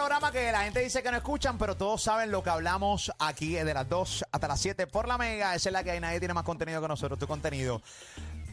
Programa que la gente dice que no escuchan, pero todos saben lo que hablamos aquí de las 2 hasta las 7 por la mega. Esa es la que hay. Nadie tiene más contenido que nosotros. Tu contenido,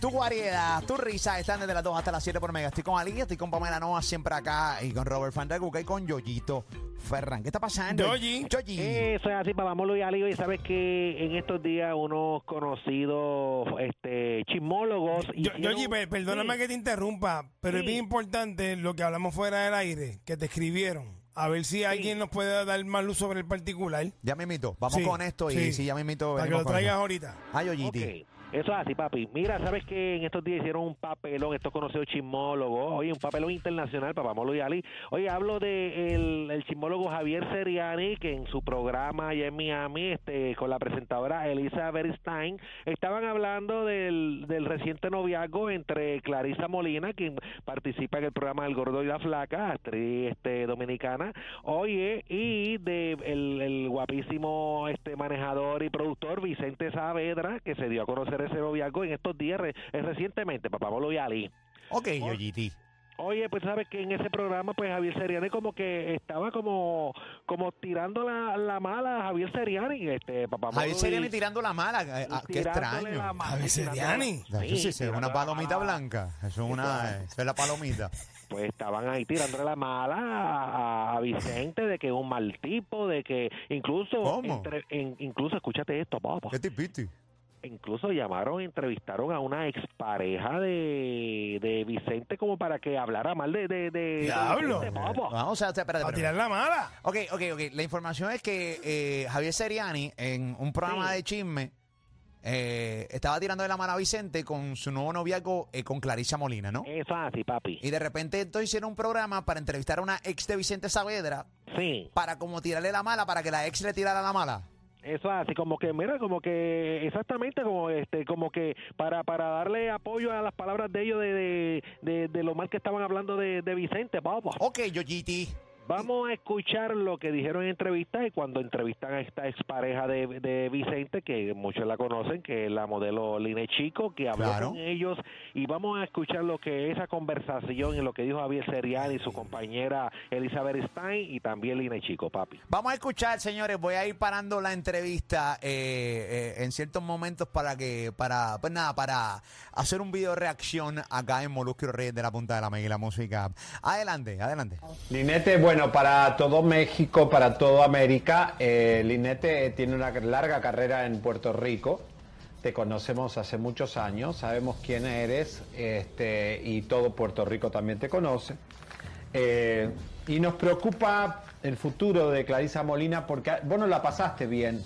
tu variedad, tu risa están desde las 2 hasta las 7 por mega. Estoy con Ali, estoy con Pamela Noa siempre acá y con Robert Fandaguca y con Yoyito Ferran. ¿Qué está pasando? Yoyi. Yoyi. Eso es así, pavámoslo y Ali. Y sabes que en estos días unos conocidos este, chismólogos. Yo, hicieron- Yoyi, per- perdóname Sí. que te interrumpa, pero es bien importante lo que hablamos fuera del aire, que te escribieron. A ver si alguien nos puede dar más luz sobre el particular. Ya me invito. Vamos Sí, con esto y sí. sí, ya me invito. Para que lo traigas ahorita. Ay. Ok, Eso es así, papi. Mira, sabes que en estos días hicieron un papelón, estos conocidos chismólogos, oye, un papelón internacional, papámoslo y Ali. Oye, hablo de el, chismólogo Javier Seriani, que en su programa allá en Miami, este, con la presentadora Elisa Beristain, estaban hablando del, del reciente noviazgo entre Clarisa Molina, quien participa en el programa El Gordo y la Flaca, actriz este, dominicana, oye, y de el, el guapísimo este manejador y productor Vicente Saavedra, que se dio a conocer ese noviazgo en estos días, re- eh, recientemente, papá Molo y Ali. Ok, Yoyiti. Oye, pues sabes que en ese programa, pues Javier Seriani como que estaba como como tirando la, la mala a Javier Seriani, este papá Javier Seriani y- tirando la mala. eh, ah, Qué extraño. la mala, Javier Seriani. Sí, Sí, sí, es una palomita blanca. Eso es una, eso es la palomita. pues estaban ahí tirándole la mala a, a Vicente de que es un mal tipo, de que incluso ¿Cómo? entre- en- incluso escúchate esto, papá. ¿Qué tipiti? Incluso llamaron, entrevistaron a una expareja de, de Vicente como para que hablara mal de, de, de- Diablo. Vamos a espérate, A espérate. tirar la mala. Ok, ok, ok. La información es que eh, Javier Seriani, en un programa Sí. de chisme, eh, estaba tirando de la mano a Vicente con su nuevo noviazgo eh, con Clarisa Molina, ¿no? Es así, papi. Y de repente entonces hicieron un programa para entrevistar a una ex de Vicente Saavedra Sí, para como tirarle la mala, para que la ex le tirara la mala. Eso es así, como que, mira, como que, exactamente, como este, como que para, para darle apoyo a las palabras de ellos de, de, de, de lo mal que estaban hablando de, de Vicente, papá. Ok, Yoyiti. Vamos a escuchar lo que dijeron en entrevistas y cuando entrevistan a esta expareja de, de Vicente, que muchos la conocen, que es la modelo Line Chico, que habló Claro. con ellos y vamos a escuchar lo que esa conversación y lo que dijo Javier Seriani y su compañera Elizabeth Stein y también Line Chico, papi. Vamos a escuchar, señores. Voy a ir parando la entrevista eh, eh, en ciertos momentos para que, para, pues nada, para hacer un video reacción acá en Molusco Reyes de la Punta de la Mega y la Música. Adelante, adelante. Linete, bueno, para todo México, para toda América, eh, Linete tiene una larga carrera en Puerto Rico. Te conocemos hace muchos años, sabemos quién eres este, y todo Puerto Rico también te conoce. Eh, y nos preocupa el futuro de Clarisa Molina porque vos no la pasaste bien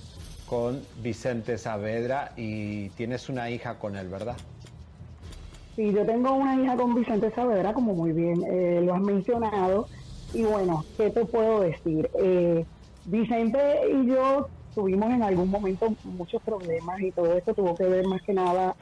con Vicente Saavedra y tienes una hija con él, ¿verdad? Sí, yo tengo una hija con Vicente Saavedra, como muy bien eh, lo has mencionado. Y bueno, ¿qué te puedo decir? Eh, Vicente y yo tuvimos en algún momento muchos problemas y todo esto tuvo que ver más que nada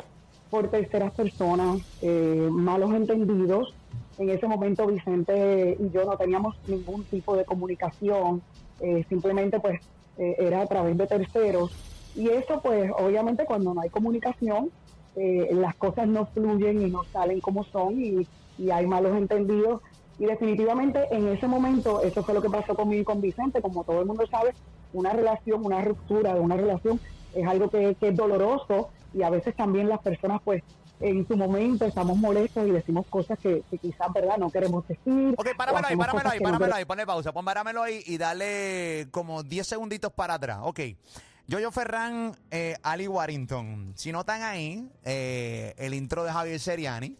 por terceras personas, eh, malos entendidos. En ese momento Vicente y yo no teníamos ningún tipo de comunicación, eh, simplemente pues eh, era a través de terceros. Y eso pues obviamente cuando no hay comunicación, eh, las cosas no fluyen y no salen como son y, y hay malos entendidos. Y definitivamente en ese momento, eso fue lo que pasó conmigo y con Vicente, como todo el mundo sabe, una relación, una ruptura de una relación es algo que, que es doloroso y a veces también las personas pues en su momento estamos molestos y decimos cosas que, que quizás, ¿verdad?, no queremos decir. Ok, páramelo ahí, páramelo ahí, no páramelo ahí, ponle pausa, pon páramelo ahí y dale como 10 segunditos para atrás. Ok. Yoyo Ferran, eh, Ali Warrington. Si notan ahí, eh, el intro de Javier Seriani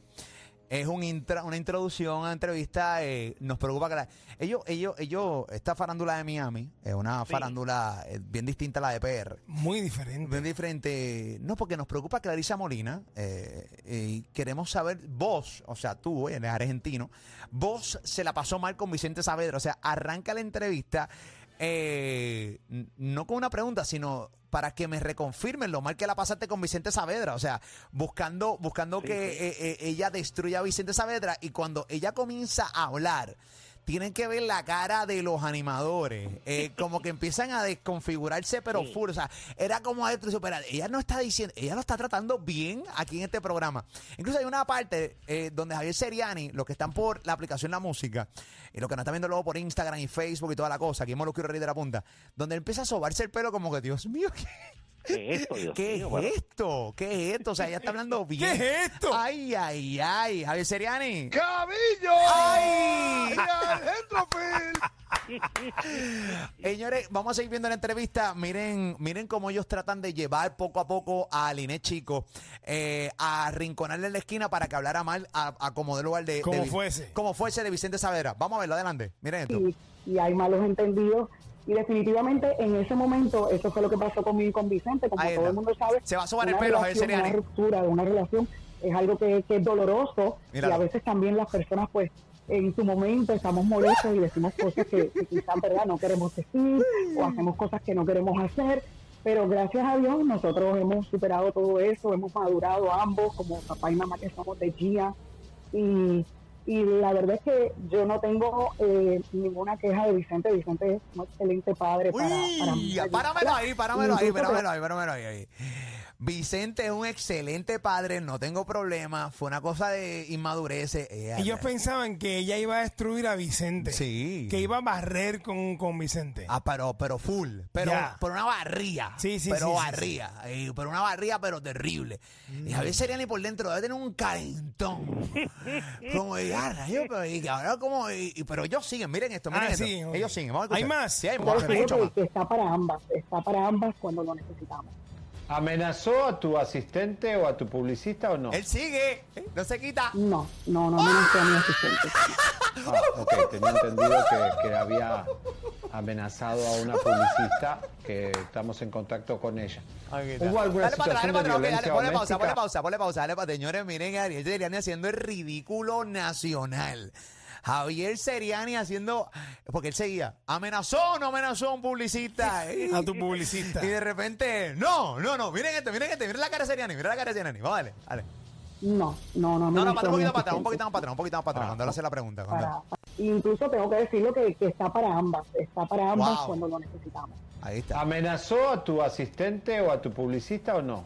es un intra- una introducción a una entrevista. eh, nos preocupa que la- ellos, ellos, ellos, esta farándula de Miami es una farándula eh, bien distinta a la de PR. Muy diferente. Bien diferente. No, porque nos preocupa Clarisa Molina. eh, y queremos saber, vos, o sea, tú, eh, eres argentino, vos se la pasó mal con Vicente Saavedra. O sea, arranca la entrevista, eh, n- no con una pregunta, sino para que me reconfirmen lo mal que la pasaste con Vicente Saavedra. O sea, buscando, buscando que eh, eh, ella destruya a Vicente Saavedra. Y cuando ella comienza a hablar tienen que ver la cara de los animadores, eh, como que empiezan a desconfigurarse, pero full. O sea, era como esto, pero ella no está diciendo, ella lo está tratando bien aquí en este programa. Incluso hay una parte eh, donde Javier Seriani, los que están por la aplicación La Música, y los que nos están viendo luego por Instagram y Facebook y toda la cosa, aquí hemos lo quiero reír de la punta, donde empieza a sobarse el pelo como que, Dios mío, ¿qué, ¿Qué es esto, Dios ¿Qué mío? es Bueno, esto? ¿Qué es esto? O sea, ella está hablando bien. ¿Qué es esto? Ay, ay, ay. Javier Seriani. ¡Cabillo! ¡Ay! Señores, vamos a seguir viendo la entrevista. Miren, miren cómo ellos tratan de llevar poco a poco a Linet Chico eh, a arrinconarle en la esquina para que hablara mal a, a como de lugar de. Como de- fuese. Como fuese de Vicente Saavedra. Vamos a verlo adelante. Miren esto. y, y hay malos entendidos. Y definitivamente en ese momento, eso fue lo que pasó conmigo y con Vicente, como todo el mundo sabe. Se va a sobar el pelo, relación. Una ruptura de una relación es algo que, que es doloroso Míralo. y a veces también las personas pues en su momento estamos molestos y decimos cosas que, que quizás verdad no queremos decir o hacemos cosas que no queremos hacer pero gracias a Dios nosotros hemos superado todo eso hemos madurado ambos como papá y mamá que somos de Gia y, y la verdad es que yo no tengo eh, ninguna queja de Vicente Vicente es un excelente padre para, para mí Uy, páramelo ahí, páramelo ahí, páramelo ahí, páramelo ahí, ahí. Vicente es un excelente padre, no tengo problema. Fue una cosa de inmadurez. eh, Ellos pensaban que ella iba a destruir a Vicente. Sí. Que iba a barrer con, con Vicente. Ah, pero, pero full. Pero, Ya. pero una barría. Sí, sí, Pero sí, sí, barría. eh, pero una barría, pero terrible. Y Javier Seriani por dentro debe tener un calentón. como, y, ah, rayos, pero, y, ahora como, y- y- pero ellos siguen, miren esto, miren Ah, esto. sí, ok. Ellos siguen. Vamos a ¿Hay más? Sí, hay, más, les hay digo mucho que, más. que está para ambas, está para ambas cuando lo necesitamos. ¿Amenazó a tu asistente o a tu publicista o no? Él sigue, eh, no se quita. No, no, no amenazó a mi asistente. Ah, ok, tenía entendido que, que había amenazado a una publicista que estamos en contacto con ella. ¿Hubo alguna Dale para atrás, situación dale para de atrás, dale, ponle pausa, doméstica? ponle pausa, ponle pausa, dale para señores, miren a Ariel Seriani haciendo el ridículo nacional. Javier Seriani haciendo, porque él seguía, amenazó o no amenazó a un publicista. A tu publicista. Y de repente, no, no, no, miren esto, miren esto, miren la cara de Seriani, miren la cara de Seriani, vamos, dale, dale. No, no, no No, no, para un poquito para atrás, un poquito más para atrás, un poquito más para atrás, cuando él hace la pregunta. Para- incluso tengo que decirlo que, que está para ambas, está para ambas Wow. cuando lo necesitamos. Ahí está. ¿Amenazó a tu asistente o a tu publicista o no?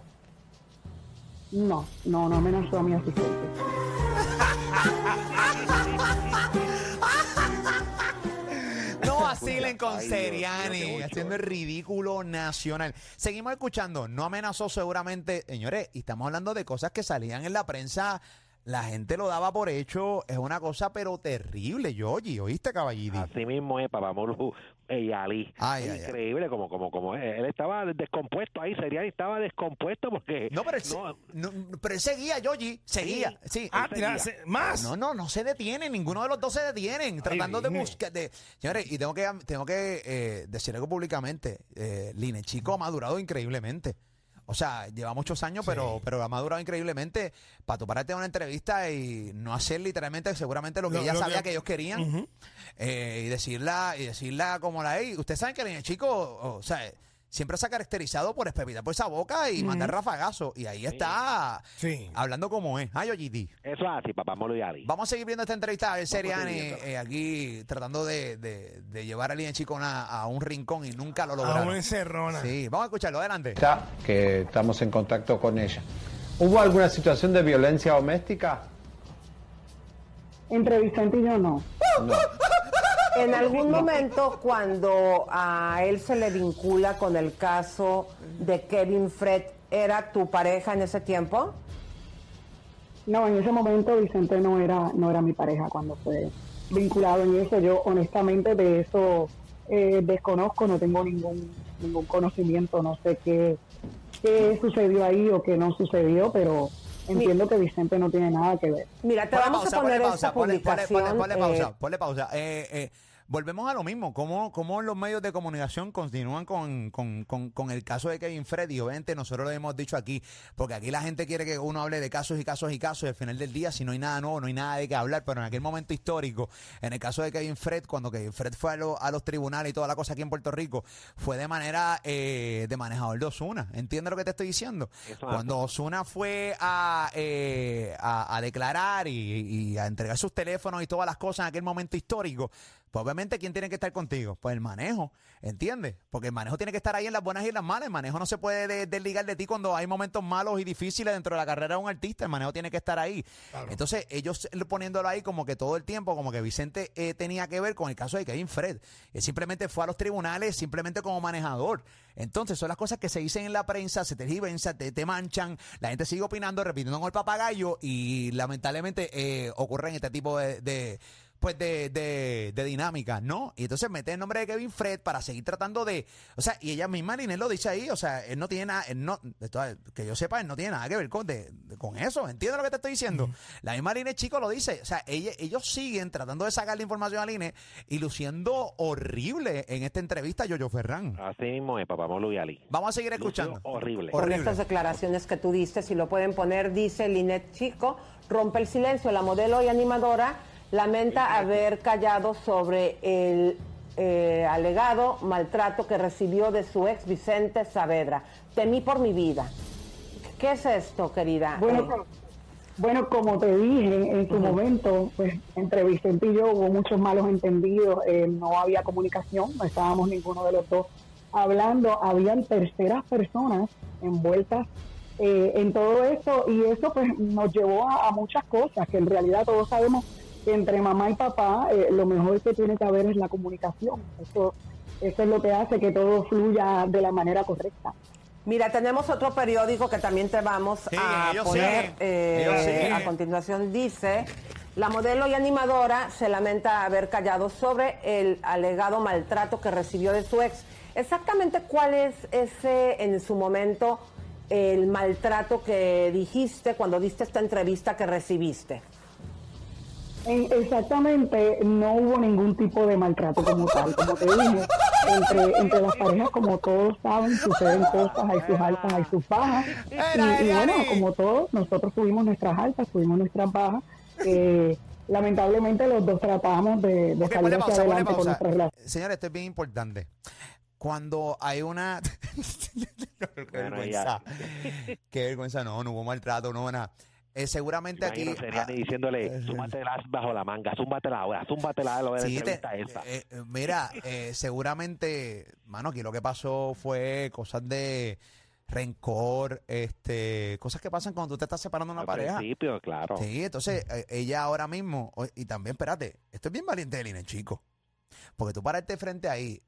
No, no, no amenazó a mi asistente. No vacilen con Ay, Dios Seriani, haciendo el ridículo nacional. Seguimos escuchando, no amenazó seguramente, señores, y estamos hablando de cosas que salían en la prensa, la gente lo daba por hecho, es una cosa pero terrible, Yogi, ¿oíste, caballito? Así mismo es, papá Molu y Ali. Ay, ay, ay. Increíble, como, como, como él él estaba descompuesto ahí, sería estaba descompuesto porque. No, pero él, se- no, no, pero él seguía, Yogi, seguía, sí. Ah, seguía. se- más. No, no, no se detienen, ninguno de los dos se detienen, tratando de buscar. De, señores, y tengo que, tengo que eh, decir algo públicamente: eh, Line Chico ha madurado increíblemente. O sea, lleva muchos años, pero, pero ha madurado increíblemente para tú pararte en una entrevista y no hacer literalmente seguramente lo que Lo- ella lo sabía que- que, ellos querían eh, y decirla y decirla como la es. Ustedes saben que Line Chico, o, sea, siempre se ha caracterizado por espepitar por esa boca y mandar rafagazo. Y ahí está Sí. hablando como es. Ay, Yoyiti. Eso es así, papá Molu y Ali. Vamos a seguir viendo esta entrevista de Seriani eh, aquí tratando de, de- de llevar a Línea Chico a, a un rincón y nunca lo A lograron. una encerrona. Sí, vamos a escucharlo, adelante. Está, que estamos en contacto con ella. ¿Hubo alguna situación de violencia doméstica? Entre Vicente y yo no. No. En algún momento cuando a él se le vincula con el caso de Kevin Fred, ¿era tu pareja en ese tiempo? No, en ese momento Vicente no era, no era mi pareja cuando fue vinculado en eso. Yo honestamente de eso eh, desconozco, no tengo ningún ningún conocimiento, no sé qué, qué sucedió ahí o qué no sucedió, pero entiendo que Vicente no tiene nada que ver. Mira, te Ponle vamos pausa, a poner ponle esta pausa, ponle- ponle- publicación. ponle- ponle eh, pausa, ponle pausa. Eh, eh, volvemos a lo mismo, cómo, cómo los medios de comunicación continúan con, con, con, con el caso de Kevin Freddy. Obviamente nosotros lo hemos dicho aquí, porque aquí la gente quiere que uno hable de casos y casos y casos, y al final del día, si no hay nada nuevo, no hay nada de qué hablar, pero en aquel momento histórico, en el caso de Kevin Fred, cuando Kevin Fred fue a, lo- a los tribunales y toda la cosa aquí en Puerto Rico, fue de manera eh, de manejador de Osuna. ¿Entiendes lo que te estoy diciendo? Cuando Osuna fue a, eh, a, a declarar y, y a entregar sus teléfonos y todas las cosas en aquel momento histórico, pues obviamente ¿quién tiene que estar contigo? Pues el manejo, ¿entiendes? Porque el manejo tiene que estar ahí en las buenas y en las malas. El manejo no se puede de- desligar de ti cuando hay momentos malos y difíciles dentro de la carrera de un artista. El manejo tiene que estar ahí. Entonces ellos poniéndolo ahí como que todo el tiempo, como que Vicente eh, tenía que ver con el caso de Kevin Fred. Él simplemente fue a los tribunales simplemente como manejador. Entonces son las cosas que se dicen en la prensa, se tergiversan, te, te manchan, la gente sigue opinando, repitiendo con el papagayo y lamentablemente eh, ocurren este tipo de, de, pues de, de, de dinámicas, ¿no? Y entonces mete el nombre de Kevin Fred para seguir tratando de, o sea, y ella misma, Ninel lo dice ahí, o sea, él no tiene nada, él no, que yo sepa, él no tiene nada que ver con, de- de- con eso, ¿entiendes lo que te estoy diciendo? La misma Line Chico lo dice, o sea, ella- ellos siguen tratando de sacar la información a Line y luciendo horrible en esta entrevista a Yoyo Ferran. Así mismo es, papá Molo y Ali. Vamos a seguir escuchando. horrible. con Horrible. estas declaraciones que tú diste, si lo pueden poner, dice Linet Chico, rompe el silencio. La modelo y animadora lamenta haber callado sobre el eh, alegado maltrato que recibió de su ex Vicente Saavedra. Temí por mi vida. ¿Qué es esto, querida? Bueno, Eh, bueno, como te dije en su momento, pues entre Vicente y yo hubo muchos malos entendidos, eh, no había comunicación, no estábamos ninguno de los dos hablando, habían terceras personas envueltas eh, en todo esto y eso pues nos llevó a, a muchas cosas que en realidad todos sabemos que entre mamá y papá eh, lo mejor que tiene que haber es la comunicación. Eso, eso es lo que hace que todo fluya de la manera correcta. Mira, tenemos otro periódico que también te vamos Sí, a poner eh, a continuación. Dice, la modelo y animadora se lamenta haber callado sobre el alegado maltrato que recibió de su ex. Exactamente cuál es ese en su momento el maltrato que dijiste cuando diste esta entrevista que recibiste. En- exactamente, no hubo ningún tipo de maltrato como tal. Como te dije, entre, entre las parejas, como todos saben, suceden cosas, hay sus altas, hay sus bajas. Y, y bueno, como todos, nosotros tuvimos nuestras altas, tuvimos nuestras bajas. Eh, lamentablemente los dos tratamos de, de Ok, salir hacia pausa, ponle adelante con nuestra relación. Señores, esto es bien importante. Cuando hay una... Qué vergüenza. Qué vergüenza. No, no hubo maltrato, no hubo nada. Eh, seguramente aquí... Seriani diciéndole, eh, zúmbatela bajo la manga, zúmbatela ahora, zúmbatela lo de la Sí, te- entrevista esa. eh, eh, mira, eh, seguramente, mano, aquí lo que pasó fue cosas de rencor, este, cosas que pasan cuando tú te estás separando de una Al pareja. principio, claro. Sí, entonces eh, ella ahora mismo, y también, espérate, esto es bien valiente de Lina, chico. Porque tú pararte frente ahí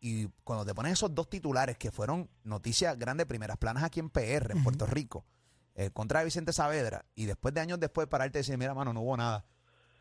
y cuando te pones esos dos titulares que fueron noticias grandes, primeras planas aquí en PR, en Puerto Rico, eh, contra Vicente Saavedra, y después de años después pararte y decir, mira, mano, no hubo nada.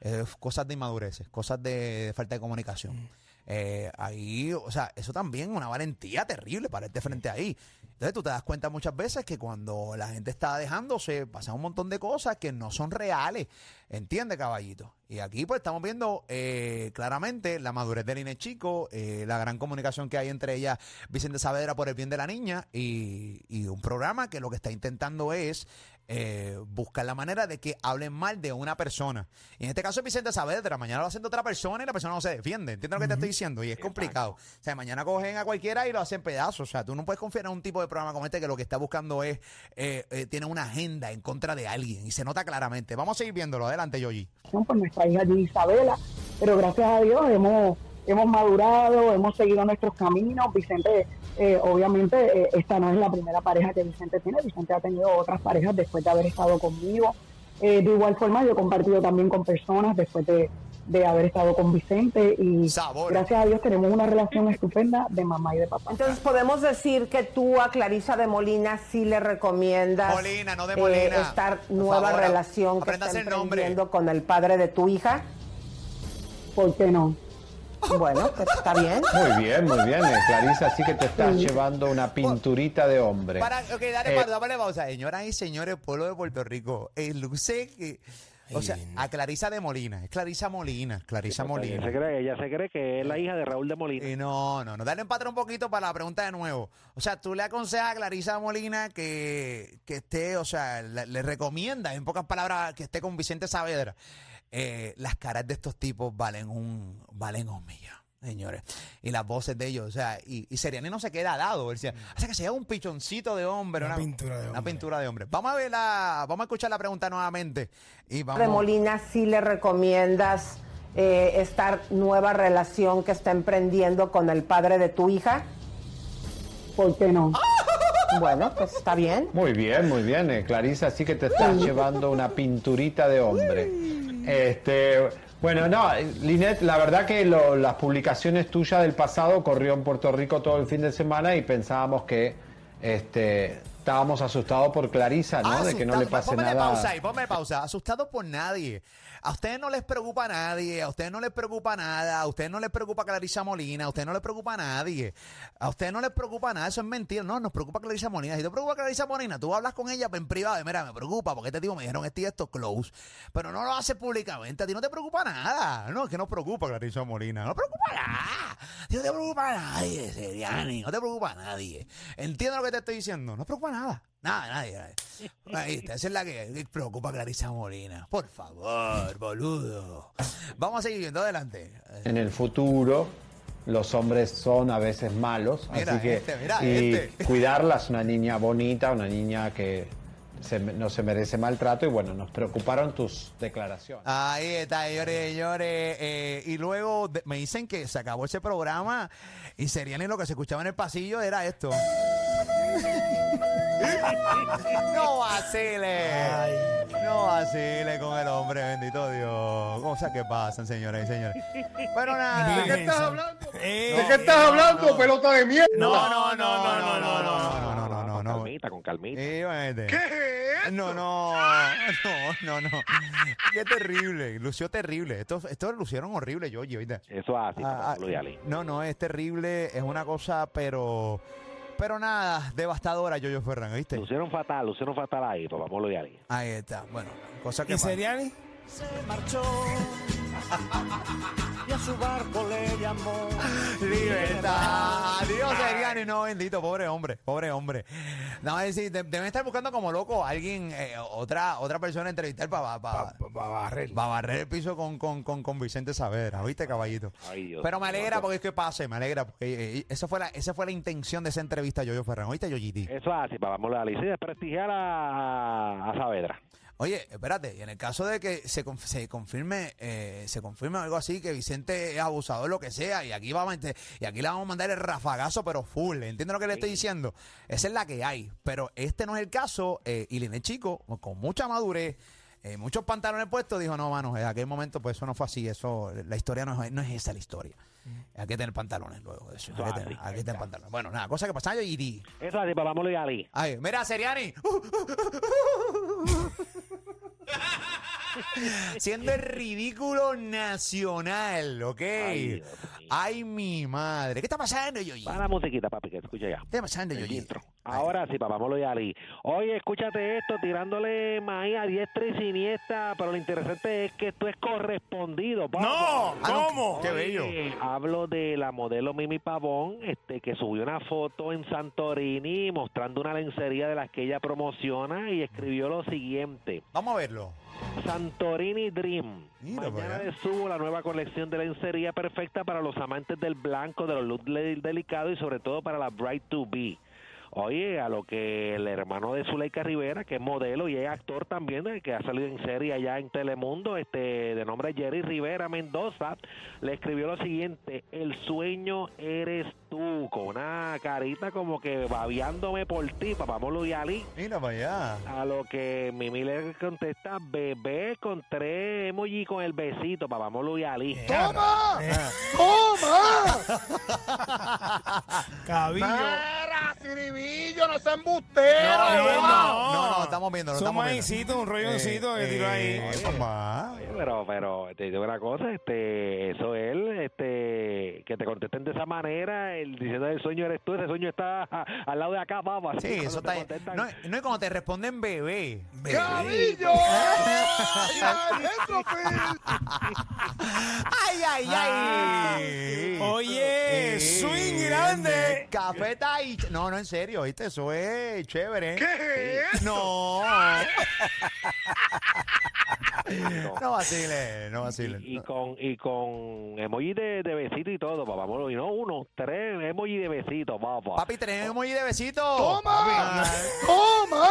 Eh, cosas de inmadureces, cosas de, falta de comunicación. Eh, ahí, o sea, eso también una valentía terrible pararte frente ahí. Entonces tú te das cuenta muchas veces que cuando la gente está dejándose, pasan un montón de cosas que no son reales. ¿Entiende, caballito? Y aquí pues estamos viendo eh, claramente la madurez del INE Chico, eh, la gran comunicación que hay entre ella, Vicente Saavedra, por el bien de la niña, y, y un programa que lo que está intentando es eh, buscar la manera de que hablen mal de una persona. Y en este caso es Vicente Saavedra, mañana lo hacen de otra persona y la persona no se defiende. ¿Entiendes lo que te estoy diciendo? Y es complicado. O sea, mañana cogen a cualquiera y lo hacen pedazos. O sea, tú no puedes confiar en un tipo de programa como este que lo que está buscando es, eh, eh, tiene una agenda en contra de alguien y se nota claramente. Vamos a seguir viéndolo. Adelante, Yoyi. por nuestra hija Isabela, pero gracias a Dios hemos, hemos madurado, hemos seguido nuestros caminos. Vicente, eh, obviamente, eh, esta no es la primera pareja que Vicente tiene, Vicente ha tenido otras parejas después de haber estado conmigo. Eh, de igual forma, yo he compartido también con personas después de, de haber estado con Vicente y Sabor. gracias a Dios tenemos una relación estupenda de mamá y de papá. Entonces podemos decir que tú a Clarisa de Molina sí le recomiendas Molina, no de eh, Molina. esta Por nueva favor, relación que está el nombre. con el padre de tu hija. ¿Por qué no? Bueno, pues está bien. Muy bien, muy bien, eh, Clarisa, así que te estás llevando una pinturita de hombre. Para, ok, dale, Eh, pausa, dale pausa. Señoras y señores, pueblo de Puerto Rico, el luce que. O sea, a Clarisa de Molina, es Clarisa Molina, Clarisa Ella Molina. se cree, ella se cree que es la hija de Raúl de Molina. Y no, no, no. Dale empate un poquito para la pregunta de nuevo. O sea, tú le aconsejas a Clarisa Molina que, que esté, o sea, le, le recomiendas, en pocas palabras, que esté con Vicente Saavedra. Eh, las caras de estos tipos valen un, valen un millón. Señores, y las voces de ellos, o sea, y, y Seriani no se queda al lado, él decía, o sea que se un pichoncito de hombre, Una pintura de una hombre. pintura de hombre. Vamos a ver la, vamos a escuchar la pregunta nuevamente y vamos. De Molina, sí le recomiendas eh, esta nueva relación que está emprendiendo con el padre de tu hija. ¿Por qué no? Bueno, pues está bien. Muy bien, muy bien, eh, Clarisa, así que te estás llevando una pinturita de hombre. Este, bueno, no, Linet, la verdad que lo- las publicaciones tuyas del pasado corrió en Puerto Rico todo el fin de semana y pensábamos que este, estábamos asustados por Clarisa, ¿no? de que no le pase Póngale nada. pausa ahí, ponme pausa. Asustado por nadie. A ustedes no les preocupa nadie, a ustedes no les preocupa nada, a ustedes no les preocupa Clarisa Molina, a ustedes no les preocupa nadie. A ustedes no les preocupa nada, eso es mentira. No, nos preocupa Clarisa Molina. Si te preocupa Clarisa Molina, tú hablas con ella en privado y mira, me preocupa porque este tipo me dijeron esto y esto close. Pero no lo haces públicamente, a ti no te preocupa nada. No, es que no preocupa Clarisa Molina, no preocupa nada. A ti no te preocupa a nadie, Seriani, no te preocupa a nadie. Entiendo lo que te estoy diciendo, no preocupa nada. Nada, nadie. nadie. Ahí está, esa es la que que preocupa a Clarisa Molina. Por favor, boludo. Vamos a seguir viendo adelante. En el futuro los hombres son a veces malos, Mira así que este, mira y este. cuidarla es una niña bonita, una niña que se- no se merece maltrato y bueno, nos preocuparon tus declaraciones. Ahí está, señores, señores. Eh, y luego de- me dicen que se acabó ese programa y Seriani lo que se escuchaba en el pasillo era esto. No vacile. No vacile con el hombre, bendito Dios. Cosas que pasan, señoras y señores. Pero nada. ¿De qué estás hablando? ¿De qué estás hablando, pelota de mierda? No, no, no, no, no, no, no, no, no, no, no, no. calmita, con calmita. ¿Qué? No, no, no, no, no. Qué terrible. Lució terrible. Estos, estos lucieron horrible, yo, ¿viste? Eso así, Ah, Ali. No, no, es terrible, es una cosa, pero. Pero nada, devastadora, Yoyo Ferran, ¿viste? Lucieron fatal, lucieron fatal ahí, papá Pablo y Ali. Ahí está, bueno, cosa que. ¿Y pasa. Seriani? Libertad. Adiós, Seriani. No, bendito, pobre hombre, pobre hombre. No, es decir, de- deben estar buscando como loco a alguien, eh, otra, otra persona a entrevistar para Pa- pa- pa barrer. barrer el piso con, con, con, con Vicente Saavedra, ¿viste, caballito? Ay, Dios Pero me alegra porque es que pase, me alegra porque eh, esa fue la, esa fue la intención de esa entrevista a Yoyo Ferran, ¿oíste, Yoyiti? Eso es así, papá Pablo y Ali. Sí, desprestigiar a, a Saavedra. Oye, espérate, y en el caso de que se, se confirme, eh, se confirme algo así, que Vicente es abusador, lo que sea, y aquí vamos a y aquí le vamos a mandar el rafagazo, pero full, ¿entiendes lo que le estoy diciendo? Esa es la que hay, pero este no es el caso, eh, y Linet Chico, con mucha madurez, eh, muchos pantalones puestos, dijo, no, mano, en aquel momento pues eso no fue así, eso, la historia no es, no es esa la historia. Hay que tener pantalones luego de eso, hay que Eso tener, hay que tener pantalones. Bueno, nada, cosa que pasa, yo y Eso es así, papá y Ali. Ay, mira, Seriani. Siendo el ridículo nacional, ¿ok? Ay, Dios mío. Ay, mi madre. ¿Qué está pasando, Yoyi? Para la musiquita, papi, que escucha ya. ¿Qué está pasando, El Yoyi? intro. Ahora sí, papá Molo y Ali. Oye, escúchate esto, tirándole maíz a diestra y siniestra, pero lo interesante es que esto es correspondido, papá. ¡No! Ah, no, bello. Hablo de la modelo Mimi Pavón, este, que subió una foto en Santorini mostrando una lencería de las que ella promociona y escribió lo siguiente. Vamos a verlo. Santorini Dream. Mira Mañana les subo la nueva colección de lencería perfecta para los amantes del blanco, de los looks delicados y sobre todo para la Bright to Be. Oye, a lo que el hermano de Zuleika Rivera, que es modelo y es actor también, eh, que ha salido en serie allá en Telemundo, este de nombre Jerry Rivera Mendoza, le escribió lo siguiente, el sueño eres tú, con una carita como que babeándome por ti, papá Molo y Ali. Mira para allá. A lo que Mimi le contesta, bebé con tres emoji con el besito, papá Molo y Ali. ¡Toma! Cabillo. No, no, no, no, no, estamos viendo, no Son estamos viendo. un rolloncito que tiró ahí. eh, mamá. Oye, Pero, pero te digo una cosa, este, eso él, este, te que te contesten de esa manera, el diciendo el sueño eres tú, ese sueño está a- al lado de acá, papá. Sí, cuando eso está. contestan- No, no es cuando te responden bebé. Bebé. ¡Cabillo! ¡Ay, Phil! ¡Ay, ay, ay! Oye, Eh, swing grande. Cafeta y. No, no, en serio, ¿viste? Eso es chévere. ¿Qué es No. no vacile, no vacile. Y, y con y con emoji de, de besito y todo, papá. Bueno, y no uno, tres emoji de besito, papá. Papi, tenemos emoji de besito. ¡Toma! Papi. ¡Toma!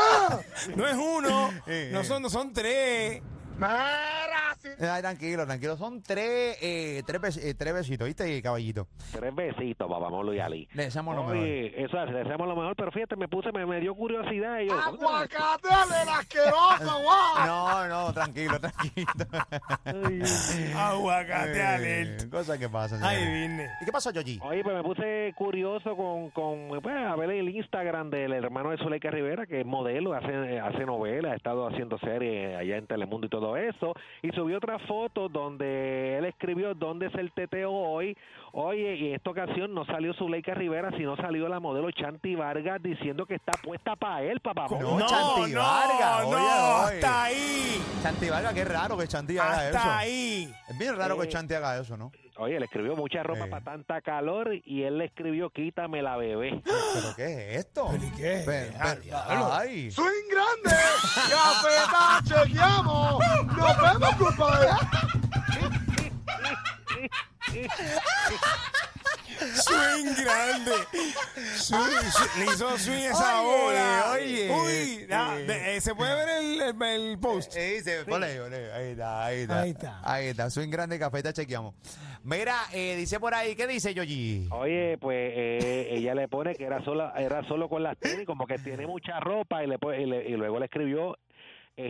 No es uno, no son, no son tres. Mira, sí. Ay, tranquilo, tranquilo. Son tres, eh, tres, bes- eh, tres besitos, ¿viste, caballito? Tres besitos, papá, Molo y Ali. Le deseamos lo mejor. Oye, eso es, le deseamos lo mejor, pero fíjate, me puse, me, me dio curiosidad. Y yo, ¡Aguacate del asqueroso, guau! No, no, tranquilo, tranquilo. Aguacate Eh, alert. Cosas que pasan. Ay, señores. vine. ¿Y qué pasó, Yogi? Oye, pues me puse curioso con, con pues, a ver el Instagram del hermano de Zuleika Rivera, que es modelo, hace, hace novelas, ha estado haciendo series allá en Telemundo y todo eso, y subió otra foto donde él escribió dónde es el teteo hoy. Oye, y en esta ocasión no salió Zuleika Rivera, sino salió la modelo Chanti Vargas diciendo que está puesta para él, papá. No, No, Chanti no, Vargas, no, oye, oye. hasta ahí. Chanti Vargas, qué raro que Chanti haga eso. Hasta ahí. Es bien raro que Eh, Chanti haga eso, ¿no? Oye, le escribió mucha ropa Eh. para tanta calor y él le escribió quítame la bebé. ¿Pero qué es esto? ¿Pero y qué? Pero- Ah, pero- diablo. ay. ¡Swing grande! ¡Cafeta, chequeamos! ¡Nos vemos, compadre! Swing grande. Swing, swing. Le hizo swing esa Oye, bola. oye. Uy, na- Eh. de- eh, ¿se puede ver el, el, el post? Eh, se- ponle, ponle. Ahí está, ahí está. Ahí está. Ahí está. Un grande café, te chequeamos. Mira, eh, dice por ahí, ¿qué dice Yogi? Oye, pues eh, ella le pone que era solo, era solo con las tenis, como que tiene mucha ropa y, le, pone- y, le- y luego le escribió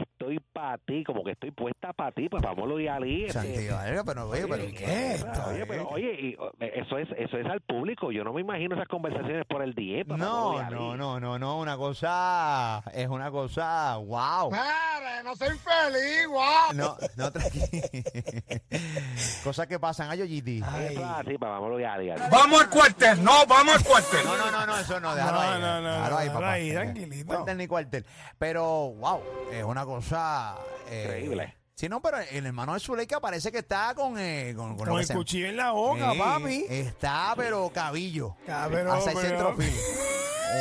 estoy para ti, como que estoy puesta para ti, pues vámonos y Ali. este, Vargas, pero oye, pero Oye, ¿qué es esto? Oye, pero oye, y, oh, eso es eso es al público. Yo no me imagino esas conversaciones por el día. No, no, no, no, no, una cosa, es una cosa, wow. ¡Mire, no soy feliz, guau! No, no, tranquilo. Cosas que pasan, ay, es así, papá, vámonos y Ali. ¡Vamos al cuartel! ¡No, vamos al cuartel! No, no, no, no, eso no, déjalo No, ahí. no, no, déjalo no, ahí, déjalo papá. ahí, Eh, tranquilito. Cuartel ni cuartel. Pero, wow, es una cosa... eh, Increíble. Sí, no, pero el hermano de Zuleika parece que está con... Eh, con, con lo Con que el se- cuchillo en la boca, Sí, papi. Está, pero cabillo. Ah, pero- Hacia el pero- centrofil.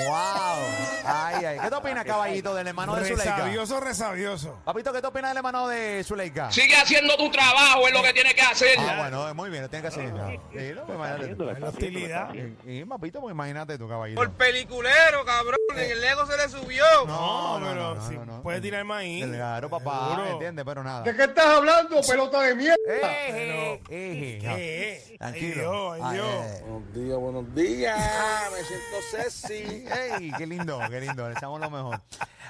Wow. Ay, ay. ¿Qué te opinas, caballito, del hermano de Zuleika? Resabioso, resabioso. Papito, ¿qué te opinas del hermano de Zuleika? Sigue haciendo tu trabajo, es lo que tienes que hacer. Ah, bueno, muy bien, lo tiene que hacer. Sí, no, pues imagínate tú. La hostilidad. Y, y, papito, pues imagínate tú, caballito. Por peliculero, cabrón. En el ego se le subió. No, pero si puede tirar maíz. Claro, papá, Seguro. entiende, pero nada. ¿De qué estás hablando, pelota de mierda? Eje, eje, no. ¿Qué es? Ay, Tranquilo. Dios, ay, Dios. eh, Buenos días, buenos días. Me siento sexy. Ey, qué lindo, qué lindo, le echamos lo mejor.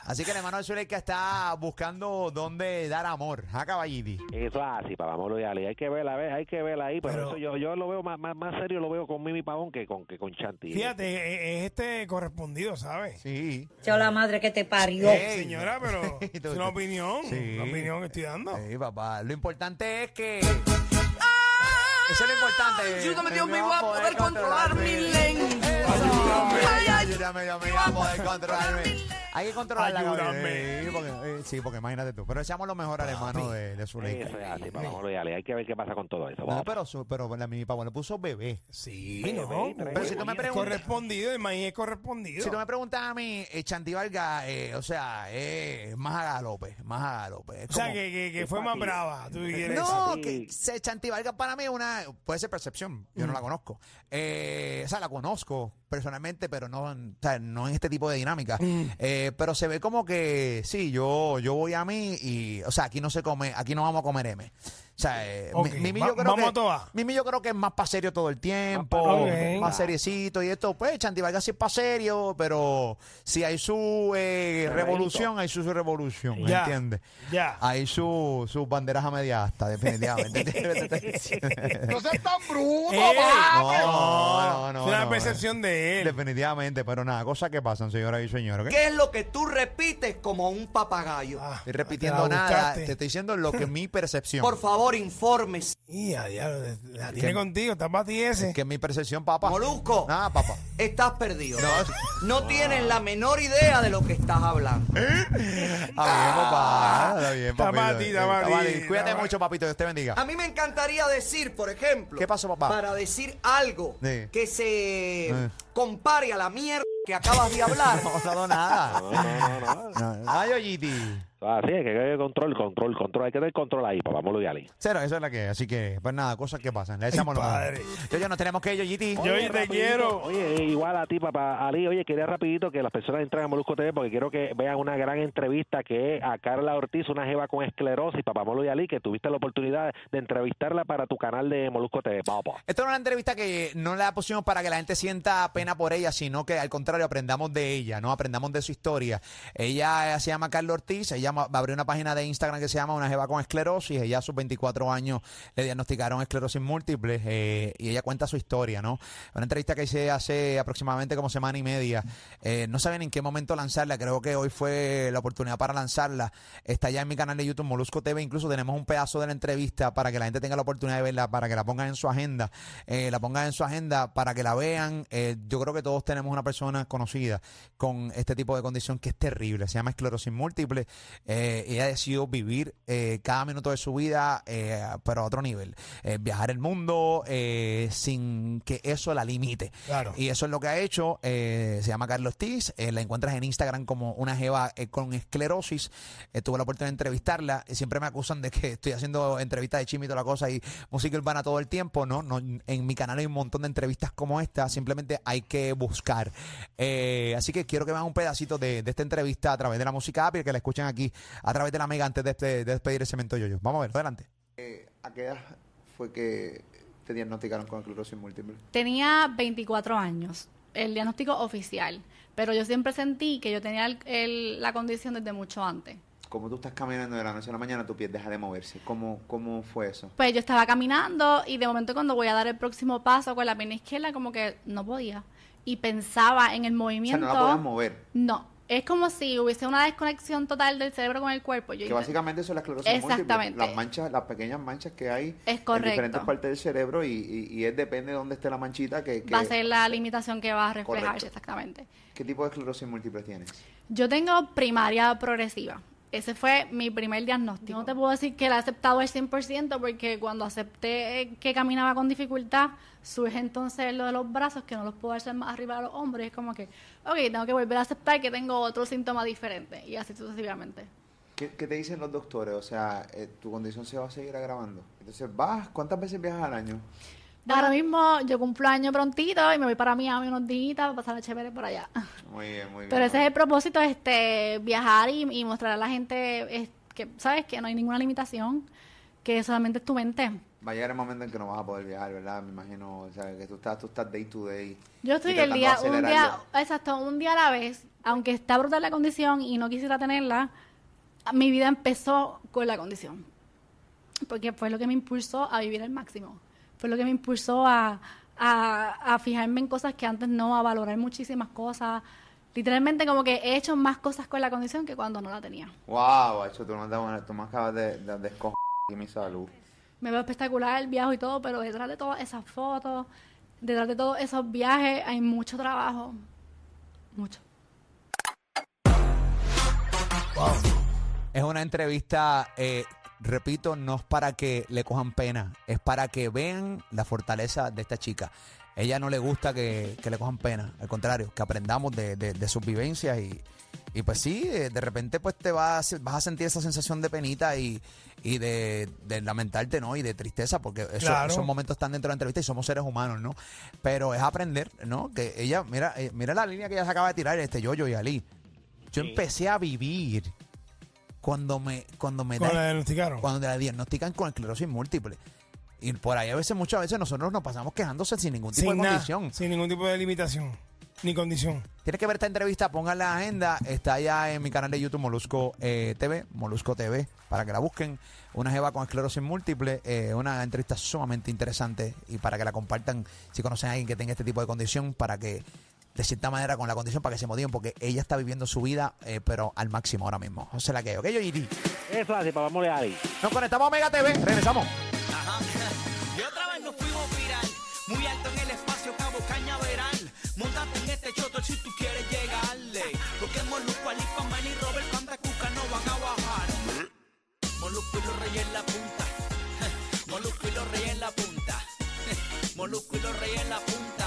Así que el hermano de Zuleika está buscando dónde dar amor, ¿ah, caballiti? Eso es así, papá, vámonos y Ali. Hay que verla, ver, hay que verla ahí, pero, Pero- eso yo, yo lo veo más, más, más serio, lo veo con Mimi Pavón que con, que con Chanti. Fíjate, es, es este correspondido, ¿sabes? Sí. Chao la madre que te parió. Ey. Señora, pero es una opinión. Sí. Una opinión que estoy dando. Sí, papá. Lo importante es que. Eso es lo importante. ayúdame, Dios Me mío, a poder controlar mi lengua. Ayúdame, Ay, ay, ayúdame, Dios mío, a poder controlarme. Hay que controlar la Ayúdame. Sí, porque, eh, sí, porque imagínate tú. Pero echamos lo mejor al hermano de, de Zuleika. Eso es así, papá, y Ali. Hay que ver qué pasa con todo eso. No, pero, su- pero la, mi papá le puso bebé. Sí, Sí, no. Pero si tú me preguntas. correspondido, el maíz es correspondido. Si tú me preguntas a mí, eh, Chanti Vargas, eh, o sea, es más a galope, más a galope. Es o sea, como- que, que, que fue más brava. ¿tú quieres No, decir? que se- Chanti Vargas para mí es una, puede ser percepción, yo no la conozco. Eh, o sea, la conozco personalmente, pero no, o sea, no en este tipo de dinámica. Eh, pero se ve como que, sí, yo, yo voy a mí y, o sea, aquí no se come, aquí no vamos a comer M. O sea, eh, Ok, Mimi va- yo creo vamos que, todas. Mimi yo creo que es más pa' serio todo el tiempo, Ok. más seriecito y esto, pues Chanti Vargas sí es pa' serio, pero si hay su eh, revolución, hay su, su revolución, Ya. ¿entiendes? Ya. Hay su- sus banderas a media asta, definitivamente. No seas tan bruto, Eh, papi. no, no, Es una no, percepción de él. Definitivamente, pero nada, cosas que pasan, señoras y señores. ¿ok? ¿Qué es lo que tú repites como un papagayo? Ah, Estoy repitiendo te la nada, buscaste. te estoy diciendo lo que es mi percepción. Por favor, favor, informes. Y a diablo, la tiene contigo, está para ti ese. Que es mi percepción, papá. Molusco, Ah, papá. estás perdido. No tienes la menor idea de lo que estás hablando. Está bien, papá. Está bien, Está papito. para ti, está para Está ti. Cuídate está mucho, papito. Dios te bendiga. A mí me encantaría decir, por ejemplo, ¿Qué pasó, papá? para decir algo Sí. que se Eh. compare a la mierda que acabas de hablar. No, no, no, nada. No, no, no. No. Ay, Oyiti. Así es que hay control, control, control. Hay que tener control ahí, papá. Vamos a Ali. Cero, eso es la que. Así que, pues nada, cosas que pasan. Le echamos lo padre. mejor. Yo ya nos tenemos que ir, Oyiti. Yo y te quiero. Oye, igual a ti, papá. Ali, oye, quería rapidito que las personas entren a Molusco TV porque quiero que vean una gran entrevista que es a Carla Ortiz, una jeva con esclerosis, papá Molo y Ali, que tuviste la oportunidad de entrevistarla para tu canal de Molusco TV, papá. Esta es una entrevista que no la pusimos para que la gente sienta pena por ella, sino que al contrario aprendamos de ella, ¿no? Aprendamos de su historia. Ella eh, se llama Carla Ortiz, ella ma- abrió una página de Instagram que se llama Una Jeva con Esclerosis. Ella a sus 24 años le diagnosticaron esclerosis múltiple eh, y ella cuenta su historia, ¿no? Una entrevista que hice hace aproximadamente como semana y media. Eh, no saben en qué momento lanzarla, creo que hoy fue la oportunidad para lanzarla. Está ya en mi canal de YouTube Molusco TV, incluso tenemos un pedazo de la entrevista para que la gente tenga la oportunidad de verla, para que la pongan en su agenda, eh, la pongan en su agenda para que la vean. Eh, yo creo que todos tenemos una persona conocida con este tipo de condición que es terrible, se llama esclerosis múltiple. Eh, ella decidió vivir eh, cada minuto de su vida, eh, pero a otro nivel. Eh, viajar el mundo eh, sin que eso la limite. Claro. Y eso es lo que ha hecho. eh, se llama Carlos Tiz. la encuentras en Instagram como una jeva con esclerosis. Tuve la oportunidad de entrevistarla. y siempre me acusan de que estoy haciendo entrevistas de chimito la cosa y música urbana todo el tiempo. No, no, en mi canal hay un montón de entrevistas como esta. Simplemente hay que buscar. Eh, así que quiero que vean un pedacito de, de esta entrevista a través de la música app y que la escuchen aquí a través de la mega antes de, este- de despedir el cemento yo. Vamos a ver, adelante. ¿A qué edad fue que te diagnosticaron con esclerosis múltiple? Tenía 24 años, el diagnóstico oficial, pero yo siempre sentí que yo tenía el- el- la condición desde mucho antes. Como tú estás caminando de la noche a la mañana, tu piel deja de moverse. ¿Cómo, cómo fue eso? Pues yo estaba caminando y de momento cuando voy a dar el próximo paso con la pierna izquierda como que no podía y pensaba en el O sea, movimiento. no la podías mover. No, es como si hubiese una desconexión total del cerebro con el cuerpo. Yo Que básicamente eso es la esclerosis Exactamente. múltiple. Las manchas, las pequeñas manchas que hay Es en diferentes partes del cerebro y, y, y es depende de dónde esté la manchita que, que- va a ser la limitación que va a reflejarse Correcto. exactamente. ¿Qué tipo de esclerosis múltiple tienes? Yo tengo primaria progresiva. Ese fue mi primer diagnóstico. No te puedo decir que la he aceptado al 100% porque cuando acepté que caminaba con dificultad, surge entonces lo de los brazos que no los puedo hacer más arriba de los hombros. Y es como que, ok, tengo que volver a aceptar que tengo otro síntoma diferente y así sucesivamente. ¿Qué, qué te dicen los doctores? O sea, eh, tu condición se va a seguir agravando. Entonces, vas, ¿cuántas veces viajas al año? Ahora mismo yo cumplo año prontito y me voy para Miami unos días para pasar la chévere por allá. Muy bien, muy bien. Pero ese es el propósito, este, viajar y, y mostrar a la gente es, que, ¿sabes? Que no hay ninguna limitación, que solamente es tu mente. Va a llegar el momento en que no vas a poder viajar, ¿verdad? Me imagino, o sea, que tú estás, tú estás day to day. Yo estoy el día, un día, exacto, un día a la vez, aunque está brutal la condición y no quisiera tenerla, mi vida empezó con la condición. Porque fue lo que me impulsó a vivir al máximo. Fue lo que me impulsó a, a, a fijarme en cosas que antes no, a valorar muchísimas cosas. Literalmente como que he hecho más cosas con la condición que cuando no la tenía. Wow, hecho, tú, no te- tú me acabas de, de, de mi salud. Me veo espectacular el viaje y todo, pero detrás de todas esas fotos, detrás de todos esos viajes, hay mucho trabajo. Mucho. Es una entrevista, eh, repito, no es para que le cojan pena, es para que vean la fortaleza de esta chica. Ella no le gusta que, que le cojan pena, al contrario, que aprendamos de, de- de sus vivencias y, y pues sí, eh, de repente pues te vas, a- vas a sentir esa sensación de penita y, y de, de lamentarte, ¿no? Y de tristeza, porque eso- Claro. esos momentos están dentro de la entrevista y somos seres humanos, ¿no? Pero es aprender, ¿no? Que ella, mira, eh, mira la línea que ella se acaba de tirar, este Yoyo y Ali. Yo empecé a vivir cuando me cuando me Cuando da- la diagnosticaron. cuando te la diagnostican con esclerosis múltiple. Y por ahí a veces muchas veces nosotros nos pasamos quejándose sin ningún tipo Sin de nada, condición. sin ningún tipo de limitación ni condición. tienes que ver esta entrevista pongan la agenda. Está ya en mi canal de YouTube Molusco eh, TV Molusco TV para que la busquen. Una jeva con esclerosis múltiple eh, una entrevista sumamente interesante y para que la compartan. Si conocen a alguien que tenga este tipo de condición para que de cierta manera con la condición para que se motiven porque ella está viviendo su vida, eh, pero al máximo ahora mismo. José la que, ¿ok, Yoyiti? Eso así, papá, vamos ahí. Nos conectamos a Mega TV, regresamos. Y otra vez nos fuimos viral, muy alto en el espacio, Cabo Cañaveral. Montate en este choto si tú quieres llegarle. Porque Molusco, Alipa, Man y Robert, Panda Cuca no van a bajar. Molusco y los reyes en la punta. Molusco y los reyes en la punta. Molusco y los reyes en la punta.